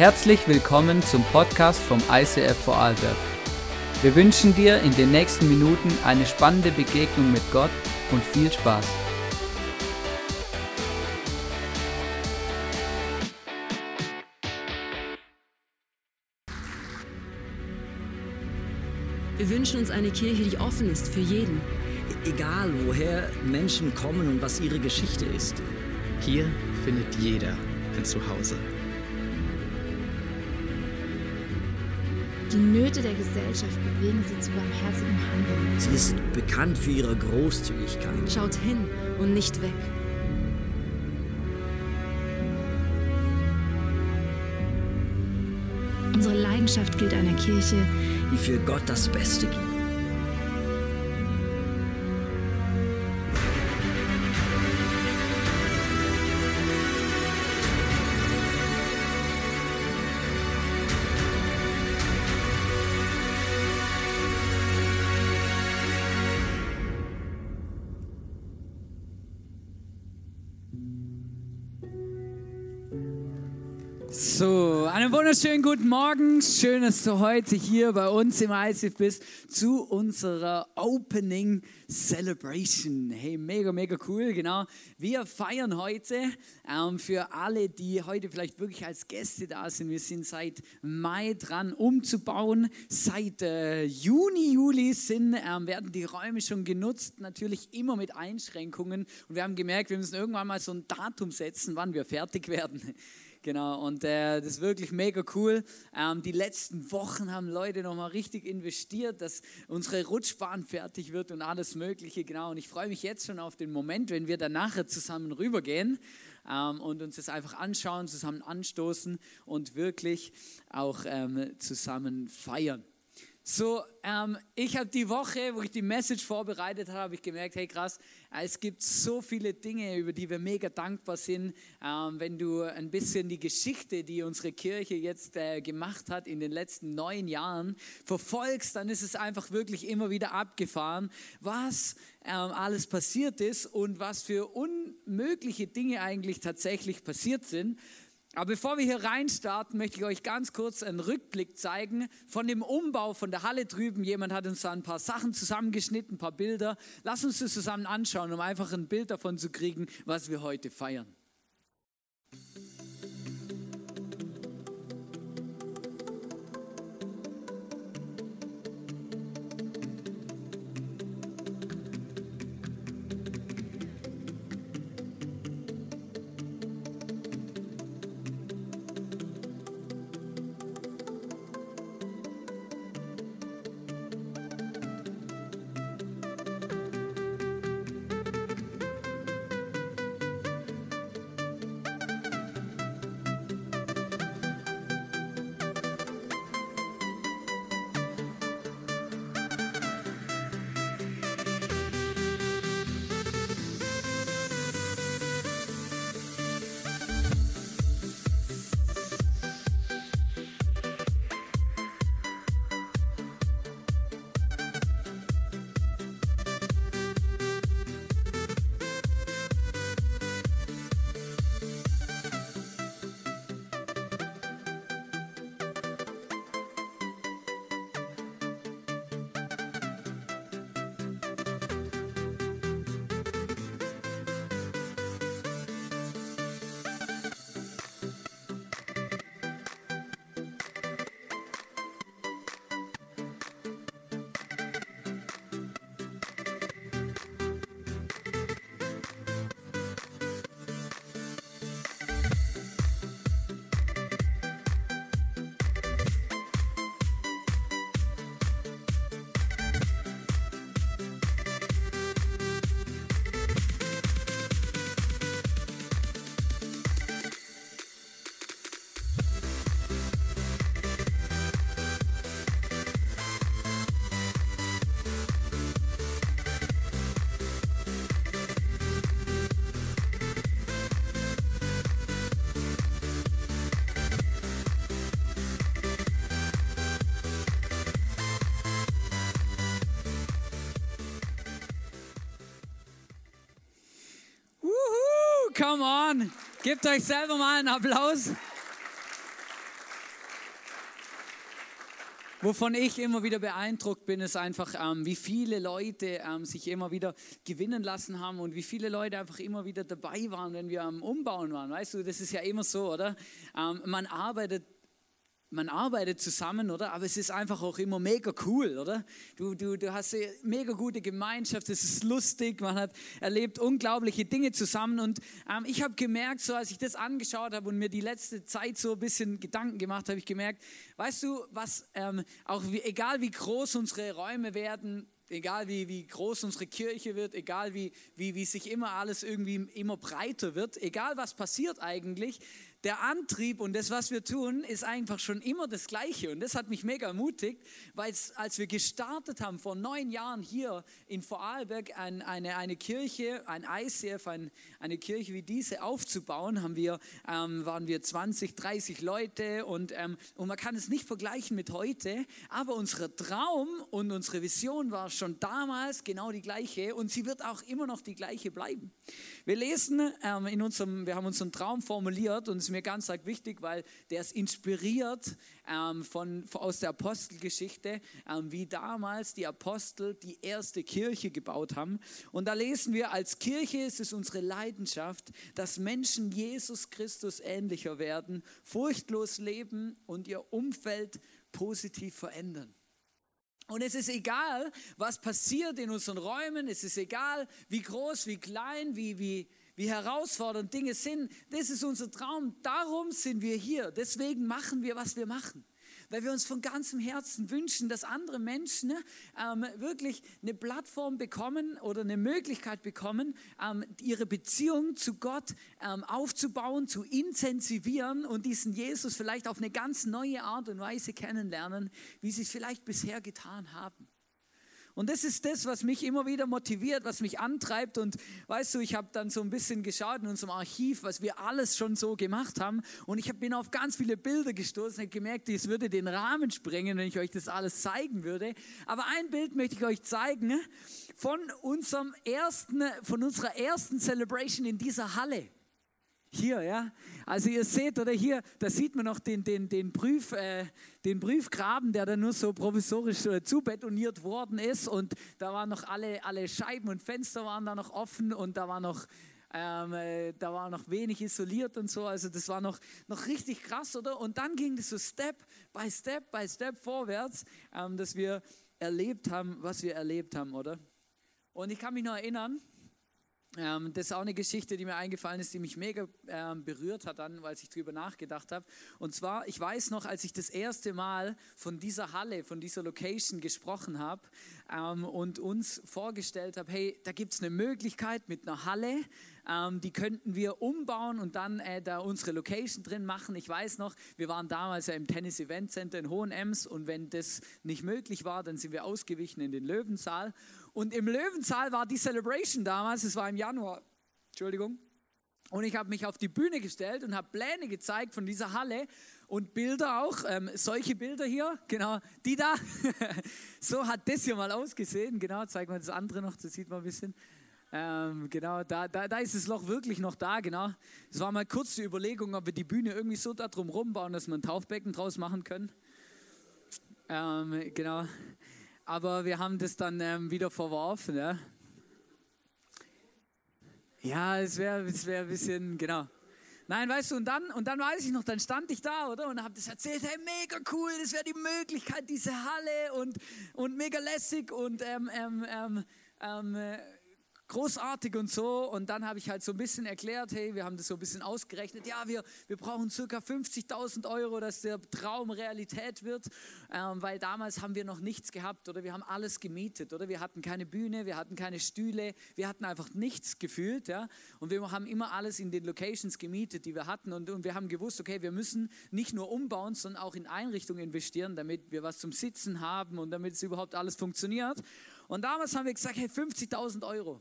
Herzlich willkommen zum Podcast vom ICF Vorarlberg. Wir wünschen dir in den nächsten Minuten eine spannende Begegnung mit Gott und viel Spaß. Wir wünschen uns eine Kirche, die offen ist für jeden. Egal woher Menschen kommen und was ihre Geschichte ist. Hier findet jeder ein Zuhause. Die Nöte der Gesellschaft bewegen sie zu barmherzigem Handeln. Sie ist bekannt für ihre Großzügigkeit. Schaut hin und nicht weg. Unsere Leidenschaft gilt einer Kirche, die für Gott das Beste gibt. Einen wunderschönen guten Morgen. Schön, dass du heute hier bei uns im ICF bist zu unserer Opening Celebration. Hey, mega, mega cool, genau. Wir feiern heute ähm, für alle, die heute vielleicht wirklich als Gäste da sind. Wir sind seit Mai dran umzubauen. Seit äh, Juni, Juli sind, ähm, werden die Räume schon genutzt, natürlich immer mit Einschränkungen. Und wir haben gemerkt, wir müssen irgendwann mal so ein Datum setzen, wann wir fertig werden. Genau, und äh, das ist wirklich mega cool. Ähm, die letzten Wochen haben Leute nochmal richtig investiert, dass unsere Rutschbahn fertig wird und alles Mögliche. Genau, und ich freue mich jetzt schon auf den Moment, wenn wir dann nachher zusammen rübergehen ähm, und uns das einfach anschauen, zusammen anstoßen und wirklich auch ähm, zusammen feiern. So, ähm, ich habe die Woche, wo ich die Message vorbereitet habe, habe ich gemerkt, hey krass, es gibt so viele Dinge, über die wir mega dankbar sind. Ähm, wenn du ein bisschen die Geschichte, die unsere Kirche jetzt äh, gemacht hat in den letzten neun Jahren, verfolgst, dann ist es einfach wirklich immer wieder abgefahren, was ähm, alles passiert ist und was für unmögliche Dinge eigentlich tatsächlich passiert sind. Aber bevor wir hier reinstarten, möchte ich euch ganz kurz einen Rückblick zeigen von dem Umbau von der Halle drüben. Jemand hat uns da ein paar Sachen zusammengeschnitten, ein paar Bilder. Lass uns das zusammen anschauen, um einfach ein Bild davon zu kriegen, was wir heute feiern. Wuhu, come on. Gebt euch selber mal einen Applaus. Wovon ich immer wieder beeindruckt bin, ist einfach, ähm, wie viele Leute ähm, sich immer wieder gewinnen lassen haben und wie viele Leute einfach immer wieder dabei waren, wenn wir am Umbauen waren. Weißt du, das ist ja immer so, oder? Ähm, man arbeitet man arbeitet zusammen, oder? Aber es ist einfach auch immer mega cool, oder? Du, du, du hast eine mega gute Gemeinschaft, es ist lustig, man hat erlebt unglaubliche Dinge zusammen. Und ähm, ich habe gemerkt, so als ich das angeschaut habe und mir die letzte Zeit so ein bisschen Gedanken gemacht habe, ich gemerkt, weißt du, was, ähm, auch wie, egal wie groß unsere Räume werden, egal wie, wie groß unsere Kirche wird, egal wie, wie, wie sich immer alles irgendwie immer breiter wird, egal was passiert eigentlich, der Antrieb und das, was wir tun, ist einfach schon immer das Gleiche. Und das hat mich mega ermutigt, weil als wir gestartet haben vor neun Jahren hier in Vorarlberg ein, eine, eine Kirche, ein ICF, ein, eine Kirche wie diese aufzubauen, haben wir, ähm, waren wir 20, 30 Leute und, ähm, und man kann es nicht vergleichen mit heute, aber unser Traum und unsere Vision war schon damals genau die gleiche und sie wird auch immer noch die gleiche bleiben. Wir lesen ähm, in unserem, wir haben unseren Traum formuliert und es ist mir ganz arg wichtig, weil der ist inspiriert ähm, von, aus der Apostelgeschichte, ähm, wie damals die Apostel die erste Kirche gebaut haben. Und da lesen wir, als Kirche ist es unsere Leidenschaft, dass Menschen Jesus Christus ähnlicher werden, furchtlos leben und ihr Umfeld positiv verändern. Und es ist egal, was passiert in unseren Räumen, es ist egal, wie groß, wie klein, wie, wie, wie herausfordernd Dinge sind. Das ist unser Traum. Darum sind wir hier. Deswegen machen wir, was wir machen weil wir uns von ganzem Herzen wünschen, dass andere Menschen ne, ähm, wirklich eine Plattform bekommen oder eine Möglichkeit bekommen, ähm, ihre Beziehung zu Gott ähm, aufzubauen, zu intensivieren und diesen Jesus vielleicht auf eine ganz neue Art und Weise kennenlernen, wie sie es vielleicht bisher getan haben. Und das ist das, was mich immer wieder motiviert, was mich antreibt. Und weißt du, ich habe dann so ein bisschen geschaut in unserem Archiv, was wir alles schon so gemacht haben. Und ich bin auf ganz viele Bilder gestoßen und gemerkt, es würde den Rahmen sprengen, wenn ich euch das alles zeigen würde. Aber ein Bild möchte ich euch zeigen von unserem ersten, von unserer ersten Celebration in dieser Halle. Hier, ja. Also ihr seht, oder hier, da sieht man noch den, den, den, Prüf, äh, den Prüfgraben, der da nur so provisorisch äh, zubetoniert worden ist. Und da waren noch alle, alle Scheiben und Fenster waren da noch offen und da war noch, ähm, äh, da war noch wenig isoliert und so. Also das war noch, noch richtig krass, oder? Und dann ging das so Step by Step by Step vorwärts, ähm, dass wir erlebt haben, was wir erlebt haben, oder? Und ich kann mich noch erinnern, ähm, das ist auch eine Geschichte, die mir eingefallen ist, die mich mega ähm, berührt hat dann, als ich drüber nachgedacht habe. Und zwar, ich weiß noch, als ich das erste Mal von dieser Halle, von dieser Location gesprochen habe ähm, und uns vorgestellt habe, hey, da gibt es eine Möglichkeit mit einer Halle, ähm, die könnten wir umbauen und dann äh, da unsere Location drin machen. Ich weiß noch, wir waren damals ja im Tennis Event Center in Hohenems und wenn das nicht möglich war, dann sind wir ausgewichen in den Löwensaal. Und im Löwensaal war die Celebration damals, es war im Januar, Entschuldigung. Und ich habe mich auf die Bühne gestellt und habe Pläne gezeigt von dieser Halle und Bilder auch, ähm, solche Bilder hier, genau, die da. so hat das hier mal ausgesehen, genau, zeigen wir das andere noch, das sieht man ein bisschen. Ähm, genau, da, da, da ist das Loch wirklich noch da, genau. Es war mal kurz die Überlegung, ob wir die Bühne irgendwie so da drum rumbauen, dass wir ein Taufbecken draus machen können. Ähm, genau aber wir haben das dann ähm, wieder verworfen. Ja, ja es wäre es wär ein bisschen, genau. Nein, weißt du, und dann, und dann weiß ich noch, dann stand ich da, oder? Und habe das erzählt, hey, mega cool, das wäre die Möglichkeit, diese Halle und, und mega lässig und ähm, ähm, ähm, ähm äh, großartig und so. Und dann habe ich halt so ein bisschen erklärt, hey, wir haben das so ein bisschen ausgerechnet. Ja, wir, wir brauchen circa 50.000 Euro, dass der Traum Realität wird, ähm, weil damals haben wir noch nichts gehabt oder wir haben alles gemietet oder wir hatten keine Bühne, wir hatten keine Stühle, wir hatten einfach nichts gefühlt, ja. Und wir haben immer alles in den Locations gemietet, die wir hatten und, und wir haben gewusst, okay, wir müssen nicht nur umbauen, sondern auch in Einrichtungen investieren, damit wir was zum Sitzen haben und damit es überhaupt alles funktioniert. Und damals haben wir gesagt, hey, 50.000 Euro.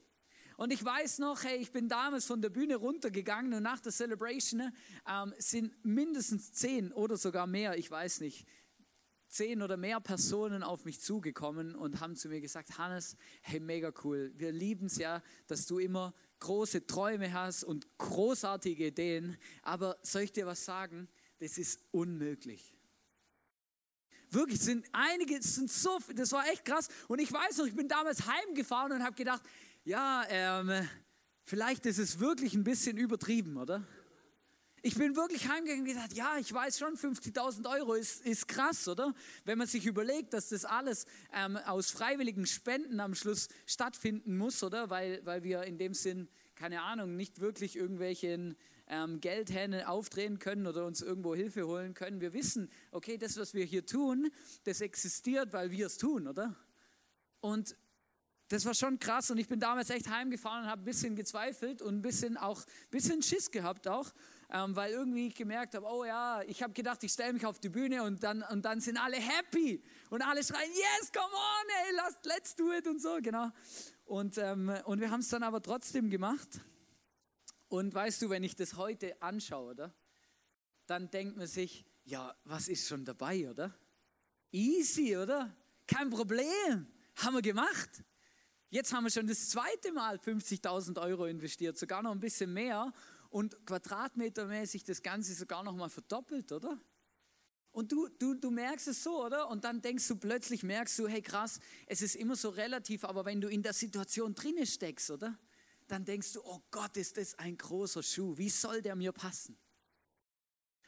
Und ich weiß noch, hey, ich bin damals von der Bühne runtergegangen und nach der Celebration ähm, sind mindestens zehn oder sogar mehr, ich weiß nicht, zehn oder mehr Personen auf mich zugekommen und haben zu mir gesagt, Hannes, hey, mega cool. Wir lieben es ja, dass du immer große Träume hast und großartige Ideen. Aber soll ich dir was sagen? Das ist unmöglich. Wirklich, sind einige, sind so, das war echt krass. Und ich weiß noch, ich bin damals heimgefahren und habe gedacht, ja, ähm, vielleicht ist es wirklich ein bisschen übertrieben, oder? Ich bin wirklich heimgegangen und gesagt, ja, ich weiß schon, 50.000 Euro ist, ist krass, oder? Wenn man sich überlegt, dass das alles ähm, aus freiwilligen Spenden am Schluss stattfinden muss, oder? Weil, weil wir in dem Sinn, keine Ahnung, nicht wirklich irgendwelchen ähm, Geldhähne aufdrehen können oder uns irgendwo Hilfe holen können. Wir wissen, okay, das, was wir hier tun, das existiert, weil wir es tun, oder? Und das war schon krass und ich bin damals echt heimgefahren und habe ein bisschen gezweifelt und ein bisschen auch ein bisschen Schiss gehabt auch ähm, weil irgendwie ich gemerkt habe, oh ja, ich habe gedacht, ich stelle mich auf die Bühne und dann, und dann sind alle happy und alle schreien, yes, come on, ey, let's, let's do it und so, genau. Und, ähm, und wir haben es dann aber trotzdem gemacht. Und weißt du, wenn ich das heute anschaue, oder? Dann denkt man sich, ja, was ist schon dabei, oder? Easy, oder? Kein Problem. Haben wir gemacht. Jetzt haben wir schon das zweite Mal 50.000 Euro investiert, sogar noch ein bisschen mehr und quadratmetermäßig das Ganze sogar noch mal verdoppelt, oder? Und du, du, du merkst es so, oder? Und dann denkst du plötzlich, merkst du, hey krass, es ist immer so relativ, aber wenn du in der Situation drinne steckst, oder? Dann denkst du, oh Gott, ist das ein großer Schuh, wie soll der mir passen?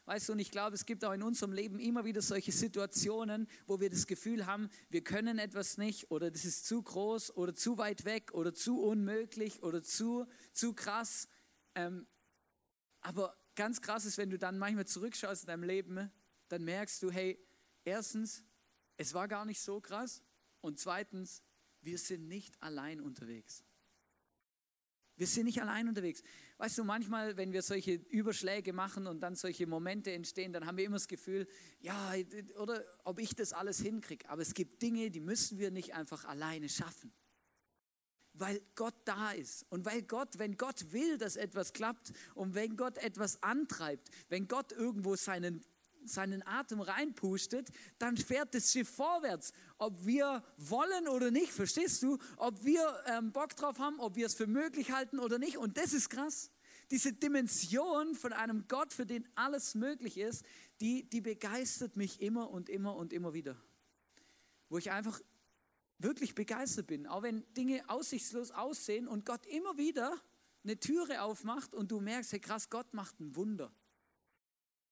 Weißt du, und ich glaube, es gibt auch in unserem Leben immer wieder solche Situationen, wo wir das Gefühl haben, wir können etwas nicht oder das ist zu groß oder zu weit weg oder zu unmöglich oder zu, zu krass. Ähm, aber ganz krass ist, wenn du dann manchmal zurückschaust in deinem Leben, dann merkst du, hey, erstens, es war gar nicht so krass und zweitens, wir sind nicht allein unterwegs. Wir sind nicht allein unterwegs. Weißt du, manchmal, wenn wir solche Überschläge machen und dann solche Momente entstehen, dann haben wir immer das Gefühl, ja, oder ob ich das alles hinkriege. Aber es gibt Dinge, die müssen wir nicht einfach alleine schaffen weil Gott da ist. Und weil Gott, wenn Gott will, dass etwas klappt und wenn Gott etwas antreibt, wenn Gott irgendwo seinen, seinen Atem reinpustet, dann fährt das Schiff vorwärts. Ob wir wollen oder nicht, verstehst du? Ob wir ähm, Bock drauf haben, ob wir es für möglich halten oder nicht. Und das ist krass. Diese Dimension von einem Gott, für den alles möglich ist, die, die begeistert mich immer und immer und immer wieder. Wo ich einfach wirklich begeistert bin, auch wenn Dinge aussichtslos aussehen und Gott immer wieder eine Türe aufmacht und du merkst, hey krass, Gott macht ein Wunder.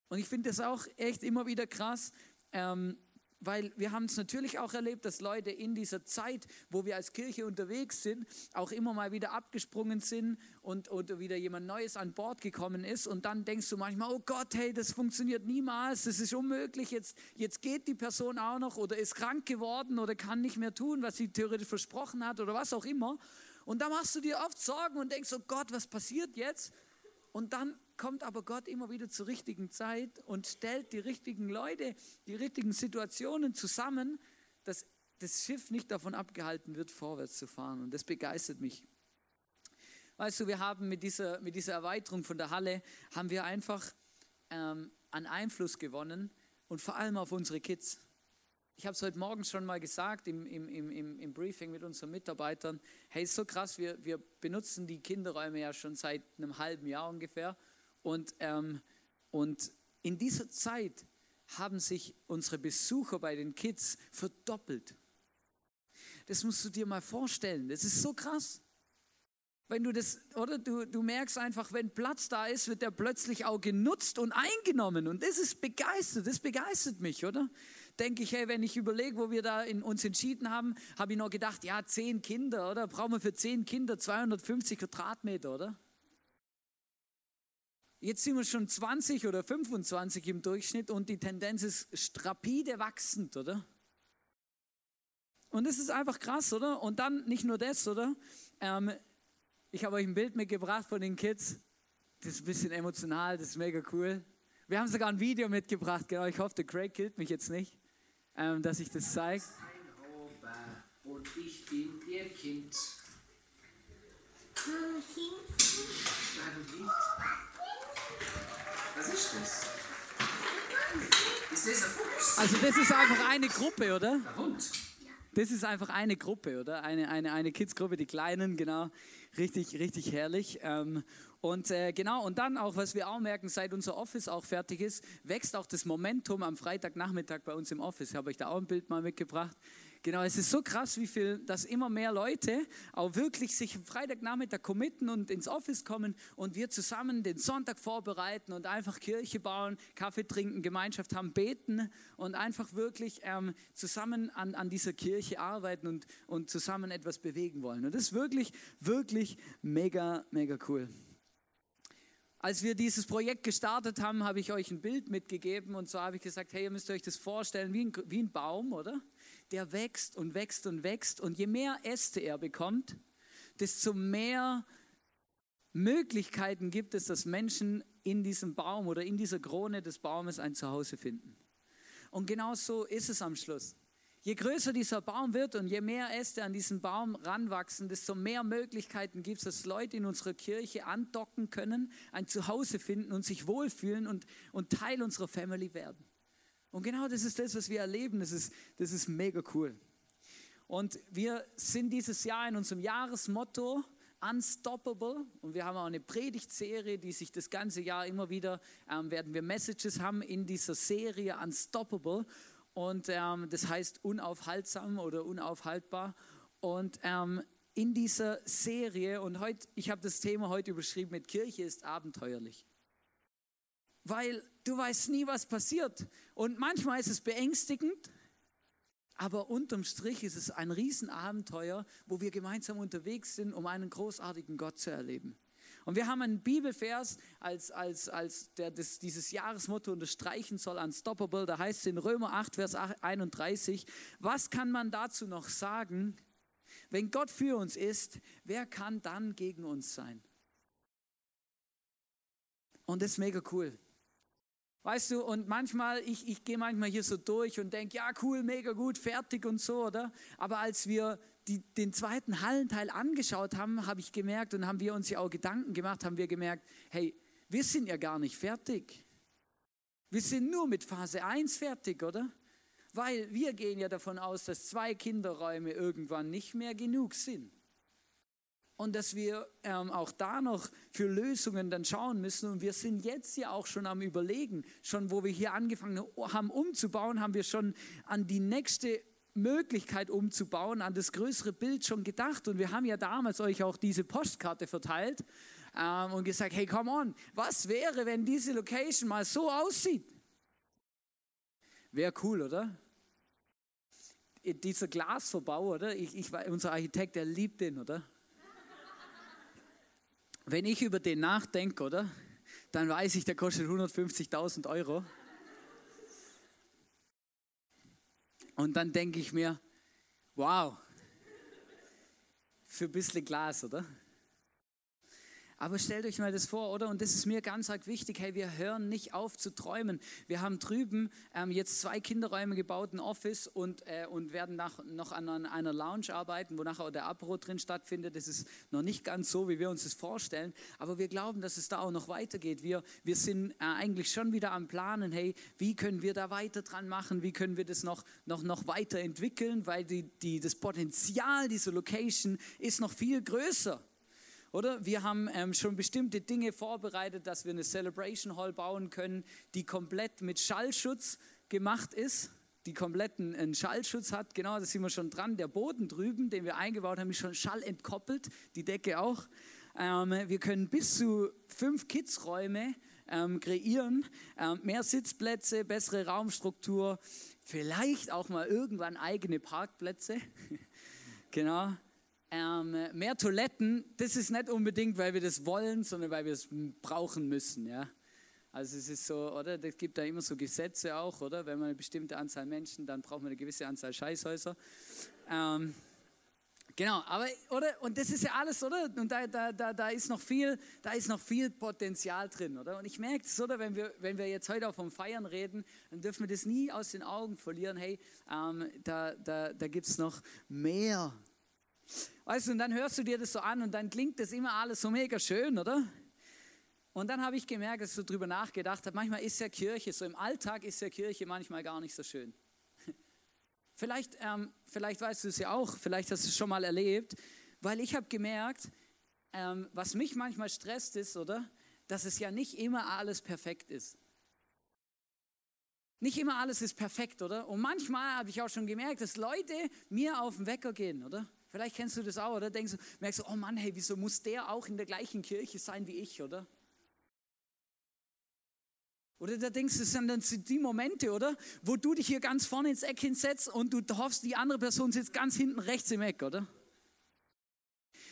Und ich finde das auch echt immer wieder krass, ähm, weil wir haben es natürlich auch erlebt, dass Leute in dieser Zeit, wo wir als Kirche unterwegs sind, auch immer mal wieder abgesprungen sind und oder wieder jemand Neues an Bord gekommen ist. Und dann denkst du manchmal, oh Gott, hey, das funktioniert niemals, das ist unmöglich, jetzt, jetzt geht die Person auch noch oder ist krank geworden oder kann nicht mehr tun, was sie theoretisch versprochen hat oder was auch immer. Und da machst du dir oft Sorgen und denkst, oh Gott, was passiert jetzt? Und dann kommt aber Gott immer wieder zur richtigen Zeit und stellt die richtigen Leute, die richtigen Situationen zusammen, dass das Schiff nicht davon abgehalten wird, vorwärts zu fahren. Und das begeistert mich. Weißt du, wir haben mit dieser, mit dieser Erweiterung von der Halle, haben wir einfach ähm, an Einfluss gewonnen und vor allem auf unsere Kids. Ich habe es heute Morgen schon mal gesagt im, im, im, im Briefing mit unseren Mitarbeitern. Hey, ist so krass, wir, wir benutzen die Kinderräume ja schon seit einem halben Jahr ungefähr. Und, ähm, und in dieser Zeit haben sich unsere Besucher bei den Kids verdoppelt. Das musst du dir mal vorstellen. Das ist so krass. Wenn du das, oder du, du merkst einfach, wenn Platz da ist, wird der plötzlich auch genutzt und eingenommen. Und das ist begeistert, das begeistert mich, oder? Denke ich, hey, wenn ich überlege, wo wir da in, uns entschieden haben, habe ich noch gedacht, ja, zehn Kinder, oder? Brauchen wir für zehn Kinder 250 Quadratmeter, oder? Jetzt sind wir schon 20 oder 25 im Durchschnitt und die Tendenz ist rapide wachsend, oder? Und das ist einfach krass, oder? Und dann nicht nur das, oder? Ähm, ich habe euch ein Bild mitgebracht von den Kids. Das ist ein bisschen emotional, das ist mega cool. Wir haben sogar ein Video mitgebracht, genau. Ich hoffe, der Craig killt mich jetzt nicht, ähm, dass ich das zeige. Und ich bin ihr Kind. Was ist das? Ist das ein Fuchs? Also das ist einfach eine Gruppe, oder? Ein Hund. das ist einfach eine Gruppe, oder? Eine, eine, eine Kids-Gruppe, die Kleinen, genau. Richtig, richtig herrlich. Ähm, und äh, genau, und dann auch, was wir auch merken, seit unser Office auch fertig ist, wächst auch das Momentum am Freitagnachmittag bei uns im Office. Ich habe euch da auch ein Bild mal mitgebracht. Genau, es ist so krass, wie viel, dass immer mehr Leute auch wirklich sich Freitagnachmittag committen und ins Office kommen und wir zusammen den Sonntag vorbereiten und einfach Kirche bauen, Kaffee trinken, Gemeinschaft haben, beten und einfach wirklich ähm, zusammen an, an dieser Kirche arbeiten und, und zusammen etwas bewegen wollen. Und das ist wirklich, wirklich mega, mega cool. Als wir dieses Projekt gestartet haben, habe ich euch ein Bild mitgegeben und so habe ich gesagt, hey, ihr müsst euch das vorstellen wie ein, wie ein Baum, oder? Der wächst und wächst und wächst und je mehr Äste er bekommt, desto mehr Möglichkeiten gibt es, dass Menschen in diesem Baum oder in dieser Krone des Baumes ein Zuhause finden. Und genau so ist es am Schluss. Je größer dieser Baum wird und je mehr Äste an diesen Baum ranwachsen, desto mehr Möglichkeiten gibt es, dass Leute in unserer Kirche andocken können, ein Zuhause finden und sich wohlfühlen und, und Teil unserer Family werden. Und genau das ist das, was wir erleben. Das ist, das ist mega cool. Und wir sind dieses Jahr in unserem Jahresmotto Unstoppable. Und wir haben auch eine Predigtserie, die sich das ganze Jahr immer wieder, ähm, werden wir Messages haben in dieser Serie Unstoppable. Und ähm, das heißt unaufhaltsam oder unaufhaltbar. Und ähm, in dieser Serie, und heute, ich habe das Thema heute überschrieben mit Kirche ist abenteuerlich. Weil du weißt nie, was passiert. Und manchmal ist es beängstigend, aber unterm Strich ist es ein Riesenabenteuer, wo wir gemeinsam unterwegs sind, um einen großartigen Gott zu erleben. Und wir haben einen Bibelvers, als, als, als der das, dieses Jahresmotto unterstreichen soll, Unstoppable. Da heißt es in Römer 8, Vers 31, was kann man dazu noch sagen? Wenn Gott für uns ist, wer kann dann gegen uns sein? Und das ist mega cool. Weißt du, und manchmal, ich, ich gehe manchmal hier so durch und denke, ja, cool, mega gut, fertig und so, oder? Aber als wir die, den zweiten Hallenteil angeschaut haben, habe ich gemerkt und haben wir uns ja auch Gedanken gemacht, haben wir gemerkt, hey, wir sind ja gar nicht fertig. Wir sind nur mit Phase 1 fertig, oder? Weil wir gehen ja davon aus, dass zwei Kinderräume irgendwann nicht mehr genug sind und dass wir ähm, auch da noch für Lösungen dann schauen müssen. Und wir sind jetzt ja auch schon am Überlegen, schon wo wir hier angefangen haben umzubauen, haben wir schon an die nächste Möglichkeit umzubauen, an das größere Bild schon gedacht. Und wir haben ja damals euch auch diese Postkarte verteilt ähm, und gesagt, hey, come on, was wäre, wenn diese Location mal so aussieht? Wäre cool, oder? Dieser Glasverbau, oder? Ich, ich, unser Architekt, der liebt den, oder? Wenn ich über den nachdenke, oder? Dann weiß ich, der kostet 150.000 Euro. Und dann denke ich mir, wow, für ein bisschen Glas, oder? Aber stellt euch mal das vor, oder? Und das ist mir ganz arg wichtig. Hey, wir hören nicht auf zu träumen. Wir haben drüben ähm, jetzt zwei Kinderräume gebaut, ein Office und, äh, und werden nach, noch an einer Lounge arbeiten, wo nachher auch der Apro drin stattfindet. Das ist noch nicht ganz so, wie wir uns das vorstellen. Aber wir glauben, dass es da auch noch weitergeht. Wir, wir sind äh, eigentlich schon wieder am Planen. Hey, wie können wir da weiter dran machen? Wie können wir das noch, noch, noch weiterentwickeln? Weil die, die, das Potenzial dieser Location ist noch viel größer. Oder wir haben ähm, schon bestimmte Dinge vorbereitet, dass wir eine Celebration Hall bauen können, die komplett mit Schallschutz gemacht ist, die kompletten einen Schallschutz hat. Genau, da sind wir schon dran. Der Boden drüben, den wir eingebaut haben, ist schon schallentkoppelt, die Decke auch. Ähm, wir können bis zu fünf Kidsräume ähm, kreieren, ähm, mehr Sitzplätze, bessere Raumstruktur, vielleicht auch mal irgendwann eigene Parkplätze. genau. Ähm, mehr Toiletten, das ist nicht unbedingt, weil wir das wollen, sondern weil wir es brauchen müssen. Ja? Also es ist so, oder? Es gibt da immer so Gesetze auch, oder? Wenn man eine bestimmte Anzahl Menschen, dann braucht man eine gewisse Anzahl Scheißhäuser. Ähm, genau, aber, oder? Und das ist ja alles, oder? Und da, da, da, da, ist noch viel, da ist noch viel Potenzial drin, oder? Und ich merke es, oder? Wenn wir, wenn wir jetzt heute auch vom Feiern reden, dann dürfen wir das nie aus den Augen verlieren. Hey, ähm, da, da, da gibt es noch mehr Weißt du, und dann hörst du dir das so an und dann klingt das immer alles so mega schön, oder? Und dann habe ich gemerkt, dass ich so drüber nachgedacht habe, manchmal ist ja Kirche, so im Alltag ist ja Kirche manchmal gar nicht so schön. Vielleicht, ähm, vielleicht weißt du es ja auch, vielleicht hast du es schon mal erlebt, weil ich habe gemerkt, ähm, was mich manchmal stresst ist, oder, dass es ja nicht immer alles perfekt ist. Nicht immer alles ist perfekt, oder? Und manchmal habe ich auch schon gemerkt, dass Leute mir auf den Wecker gehen, oder? Vielleicht kennst du das auch, oder? Denkst du, merkst du, oh Mann, hey, wieso muss der auch in der gleichen Kirche sein wie ich, oder? Oder da denkst du, das sind dann die Momente, oder? Wo du dich hier ganz vorne ins Eck hinsetzt und du hoffst, die andere Person sitzt ganz hinten rechts im Eck, oder?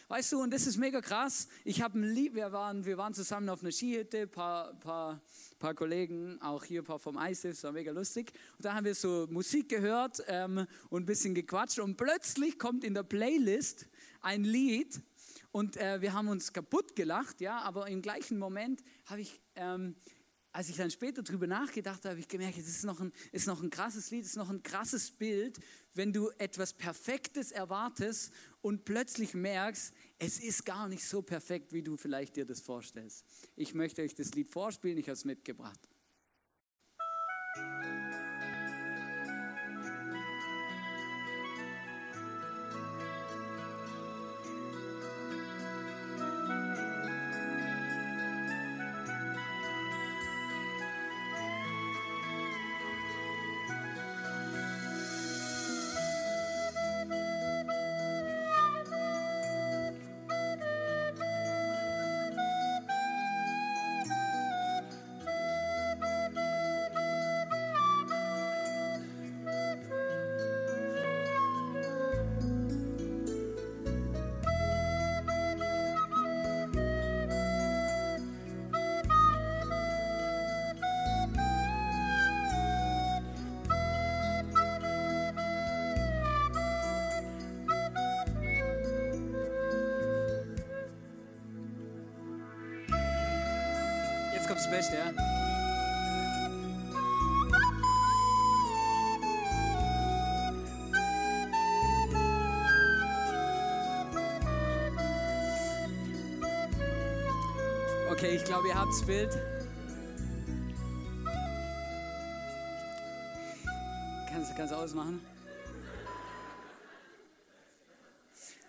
Weißt du, und das ist mega krass. Ich habe ein Lied, wir waren, wir waren zusammen auf einer Skihütte, ein paar, paar, paar Kollegen, auch hier ein paar vom ISIF, das war mega lustig. Und da haben wir so Musik gehört ähm, und ein bisschen gequatscht und plötzlich kommt in der Playlist ein Lied und äh, wir haben uns kaputt gelacht, ja, aber im gleichen Moment habe ich ähm, als ich dann später darüber nachgedacht habe, habe ich gemerkt, es ist noch ein, ist noch ein krasses Lied, es ist noch ein krasses Bild, wenn du etwas Perfektes erwartest und plötzlich merkst, es ist gar nicht so perfekt, wie du vielleicht dir das vorstellst. Ich möchte euch das Lied vorspielen, ich habe es mitgebracht. Jetzt kommt das Beste, ja? Okay, ich glaube, ihr habt das Bild. Kannst du ausmachen?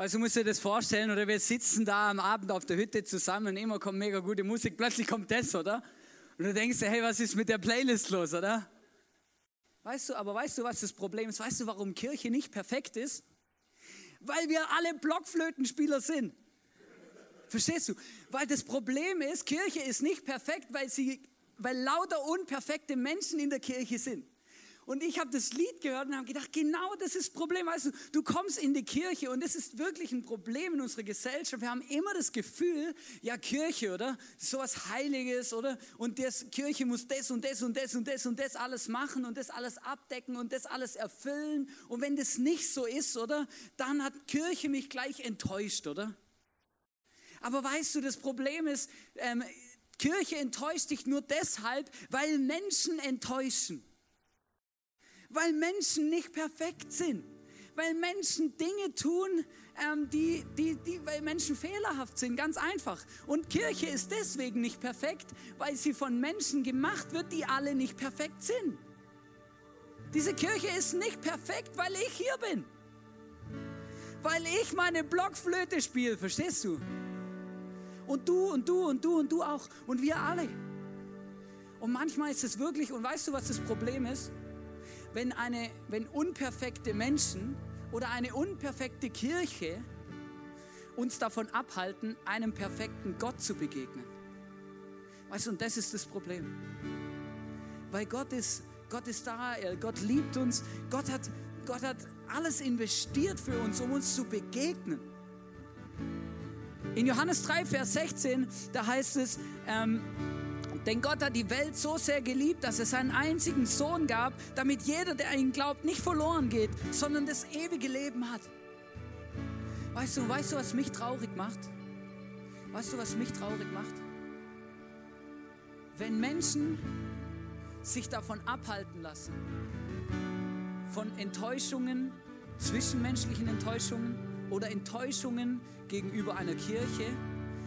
Also du musst dir das vorstellen, oder wir sitzen da am Abend auf der Hütte zusammen und immer kommt mega gute Musik, plötzlich kommt das, oder? Und du denkst dir, hey, was ist mit der Playlist los, oder? Weißt du, aber weißt du, was das Problem ist? Weißt du, warum Kirche nicht perfekt ist? Weil wir alle Blockflötenspieler sind. Verstehst du? Weil das Problem ist, Kirche ist nicht perfekt, weil, sie, weil lauter unperfekte Menschen in der Kirche sind. Und ich habe das Lied gehört und habe gedacht, genau das ist das Problem. Weißt du, du kommst in die Kirche und das ist wirklich ein Problem in unserer Gesellschaft. Wir haben immer das Gefühl, ja, Kirche, oder? So was Heiliges, oder? Und das, Kirche muss das und das und das und das und das alles machen und das alles abdecken und das alles erfüllen. Und wenn das nicht so ist, oder? Dann hat Kirche mich gleich enttäuscht, oder? Aber weißt du, das Problem ist, ähm, Kirche enttäuscht dich nur deshalb, weil Menschen enttäuschen. Weil Menschen nicht perfekt sind. Weil Menschen Dinge tun, ähm, die, die, die, weil Menschen fehlerhaft sind, ganz einfach. Und Kirche ist deswegen nicht perfekt, weil sie von Menschen gemacht wird, die alle nicht perfekt sind. Diese Kirche ist nicht perfekt, weil ich hier bin. Weil ich meine Blockflöte spiele, verstehst du? Und du und du und du und du auch. Und wir alle. Und manchmal ist es wirklich, und weißt du, was das Problem ist? Wenn, eine, wenn unperfekte Menschen oder eine unperfekte Kirche uns davon abhalten, einem perfekten Gott zu begegnen. Weißt du, und das ist das Problem. Weil Gott ist, Gott ist da, Gott liebt uns, Gott hat, Gott hat alles investiert für uns, um uns zu begegnen. In Johannes 3, Vers 16, da heißt es, ähm, denn Gott hat die Welt so sehr geliebt, dass es seinen einzigen Sohn gab, damit jeder, der an ihn glaubt, nicht verloren geht, sondern das ewige Leben hat. Weißt du, weißt du, was mich traurig macht? Weißt du, was mich traurig macht? Wenn Menschen sich davon abhalten lassen, von Enttäuschungen, zwischenmenschlichen Enttäuschungen oder Enttäuschungen gegenüber einer Kirche,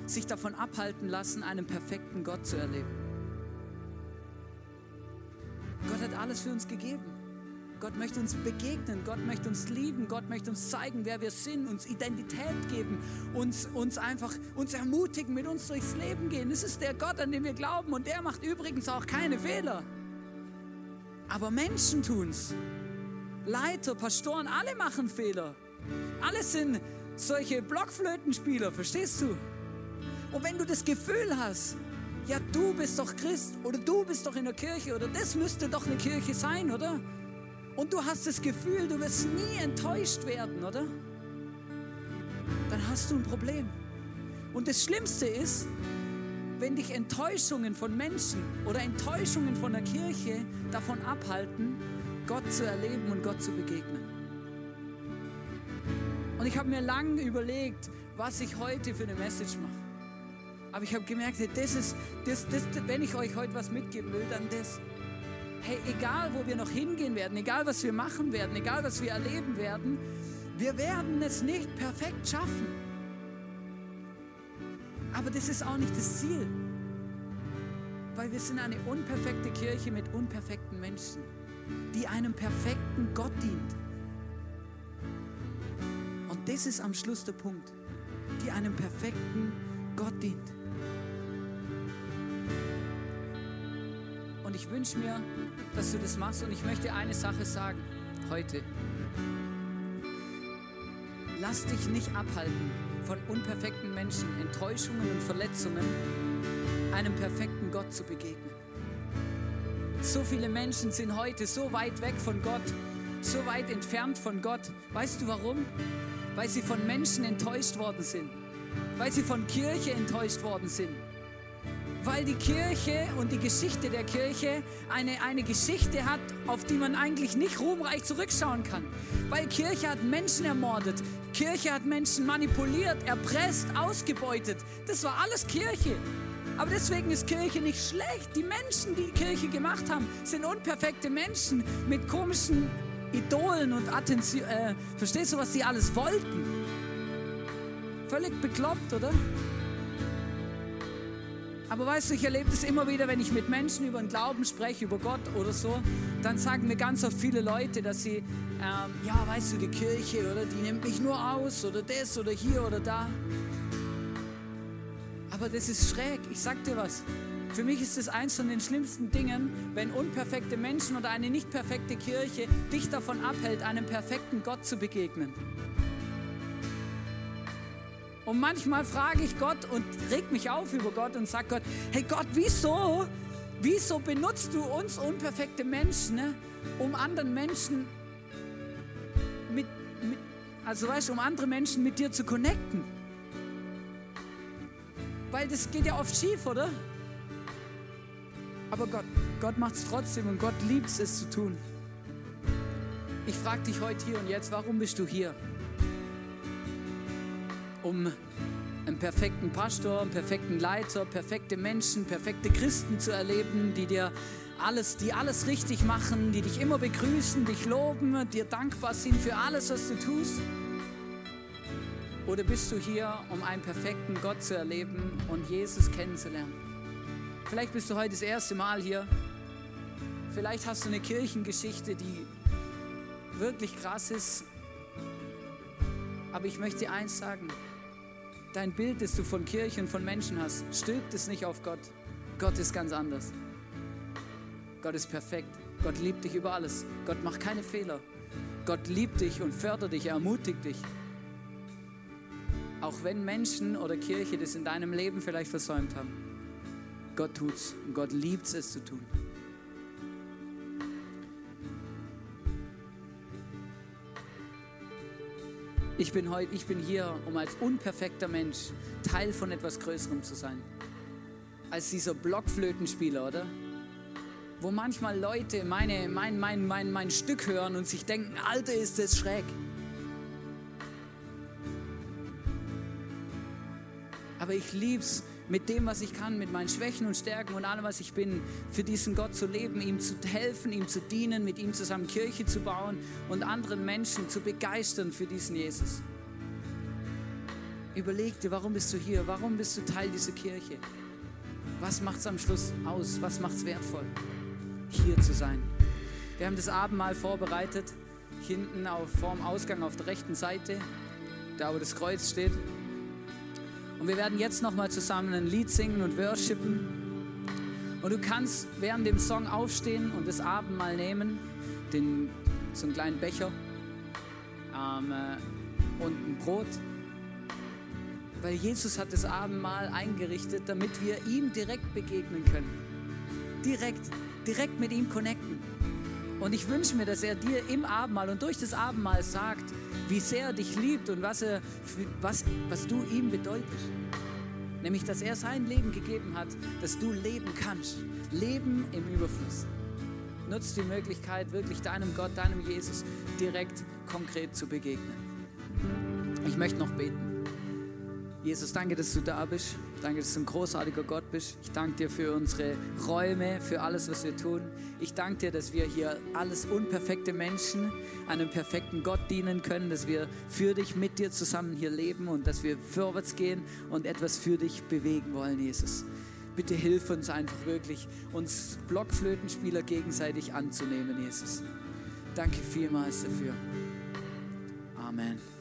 sich davon abhalten lassen, einen perfekten Gott zu erleben. Gott hat alles für uns gegeben. Gott möchte uns begegnen, Gott möchte uns lieben, Gott möchte uns zeigen, wer wir sind, uns Identität geben, uns, uns einfach uns ermutigen, mit uns durchs Leben gehen. Das ist der Gott, an den wir glauben und der macht übrigens auch keine Fehler. Aber Menschen tun's. Leiter, Pastoren, alle machen Fehler. Alle sind solche Blockflötenspieler, verstehst du? Und wenn du das Gefühl hast, ja, du bist doch Christ oder du bist doch in der Kirche oder das müsste doch eine Kirche sein, oder? und du hast das Gefühl, du wirst nie enttäuscht werden, oder? Dann hast du ein Problem. Und das Schlimmste ist, wenn dich Enttäuschungen von Menschen oder Enttäuschungen von der Kirche davon abhalten, Gott zu erleben und Gott zu begegnen. Und ich habe mir lange überlegt, was ich heute für eine Message mache. Aber ich habe gemerkt, das ist, das, das, wenn ich euch heute was mitgeben will, dann das hey, egal wo wir noch hingehen werden, egal was wir machen werden, egal was wir erleben werden, wir werden es nicht perfekt schaffen. Aber das ist auch nicht das Ziel. Weil wir sind eine unperfekte Kirche mit unperfekten Menschen, die einem perfekten Gott dient. Und das ist am Schluss der Punkt, die einem perfekten Gott dient. Ich wünsche mir, dass du das machst. Und ich möchte eine Sache sagen heute. Lass dich nicht abhalten von unperfekten Menschen, Enttäuschungen und Verletzungen, einem perfekten Gott zu begegnen. So viele Menschen sind heute so weit weg von Gott, so weit entfernt von Gott. Weißt du warum? Weil sie von Menschen enttäuscht worden sind, weil sie von Kirche enttäuscht worden sind weil die Kirche und die Geschichte der Kirche eine, eine Geschichte hat, auf die man eigentlich nicht ruhmreich zurückschauen kann. Weil Kirche hat Menschen ermordet, Kirche hat Menschen manipuliert, erpresst, ausgebeutet. Das war alles Kirche. Aber deswegen ist Kirche nicht schlecht. Die Menschen, die Kirche gemacht haben, sind unperfekte Menschen mit komischen Idolen und Attention. Äh, verstehst du, was sie alles wollten? Völlig bekloppt, oder? Aber weißt du, ich erlebe das immer wieder, wenn ich mit Menschen über den Glauben spreche, über Gott oder so, dann sagen mir ganz oft viele Leute, dass sie, ähm, ja, weißt du, die Kirche oder die nimmt mich nur aus oder das oder hier oder da. Aber das ist schräg. Ich sag dir was. Für mich ist es eins von den schlimmsten Dingen, wenn unperfekte Menschen oder eine nicht perfekte Kirche dich davon abhält, einem perfekten Gott zu begegnen. Und manchmal frage ich Gott und reg mich auf über Gott und sage Gott, hey Gott, wieso, wieso benutzt du uns unperfekte Menschen, ne, um anderen Menschen mit, mit, also weißt du, um andere Menschen mit dir zu connecten? Weil das geht ja oft schief, oder? Aber Gott, Gott macht es trotzdem und Gott liebt es, es zu tun. Ich frage dich heute hier und jetzt, warum bist du hier? Um einen perfekten Pastor, einen perfekten Leiter, perfekte Menschen, perfekte Christen zu erleben, die dir alles, die alles richtig machen, die dich immer begrüßen, dich loben, dir dankbar sind für alles, was du tust? Oder bist du hier, um einen perfekten Gott zu erleben und Jesus kennenzulernen? Vielleicht bist du heute das erste Mal hier. Vielleicht hast du eine Kirchengeschichte, die wirklich krass ist. Aber ich möchte dir eins sagen dein Bild, das du von Kirche und von Menschen hast, stülpt es nicht auf Gott. Gott ist ganz anders. Gott ist perfekt. Gott liebt dich über alles. Gott macht keine Fehler. Gott liebt dich und fördert dich, er ermutigt dich. Auch wenn Menschen oder Kirche das in deinem Leben vielleicht versäumt haben. Gott tut's und Gott liebt es zu tun. Ich bin heute, ich bin hier, um als unperfekter Mensch Teil von etwas Größerem zu sein. Als dieser Blockflötenspieler, oder? Wo manchmal Leute meine, mein, mein, mein, mein Stück hören und sich denken, Alter, ist das schräg. Aber ich lieb's, mit dem, was ich kann, mit meinen Schwächen und Stärken und allem, was ich bin, für diesen Gott zu leben, ihm zu helfen, ihm zu dienen, mit ihm zusammen Kirche zu bauen und anderen Menschen zu begeistern für diesen Jesus. Überleg dir, warum bist du hier? Warum bist du Teil dieser Kirche? Was macht es am Schluss aus? Was macht es wertvoll, hier zu sein? Wir haben das Abendmahl vorbereitet, hinten auf, vorm Ausgang auf der rechten Seite, da wo das Kreuz steht. Und wir werden jetzt nochmal zusammen ein Lied singen und worshipen. Und du kannst während dem Song aufstehen und das Abendmahl nehmen, den, so einen kleinen Becher ähm, äh, und ein Brot. Weil Jesus hat das Abendmahl eingerichtet, damit wir ihm direkt begegnen können. Direkt, direkt mit ihm connecten. Und ich wünsche mir, dass er dir im Abendmahl und durch das Abendmahl sagt, wie sehr er dich liebt und was, er, was, was du ihm bedeutest. Nämlich, dass er sein Leben gegeben hat, dass du leben kannst. Leben im Überfluss. Nutzt die Möglichkeit, wirklich deinem Gott, deinem Jesus direkt konkret zu begegnen. Ich möchte noch beten. Jesus, danke, dass du da bist. Danke, dass du ein großartiger Gott bist. Ich danke dir für unsere Räume, für alles, was wir tun. Ich danke dir, dass wir hier alles unperfekte Menschen einem perfekten Gott dienen können, dass wir für dich, mit dir zusammen hier leben und dass wir vorwärts gehen und etwas für dich bewegen wollen, Jesus. Bitte hilf uns einfach wirklich, uns Blockflötenspieler gegenseitig anzunehmen, Jesus. Danke vielmals dafür. Amen.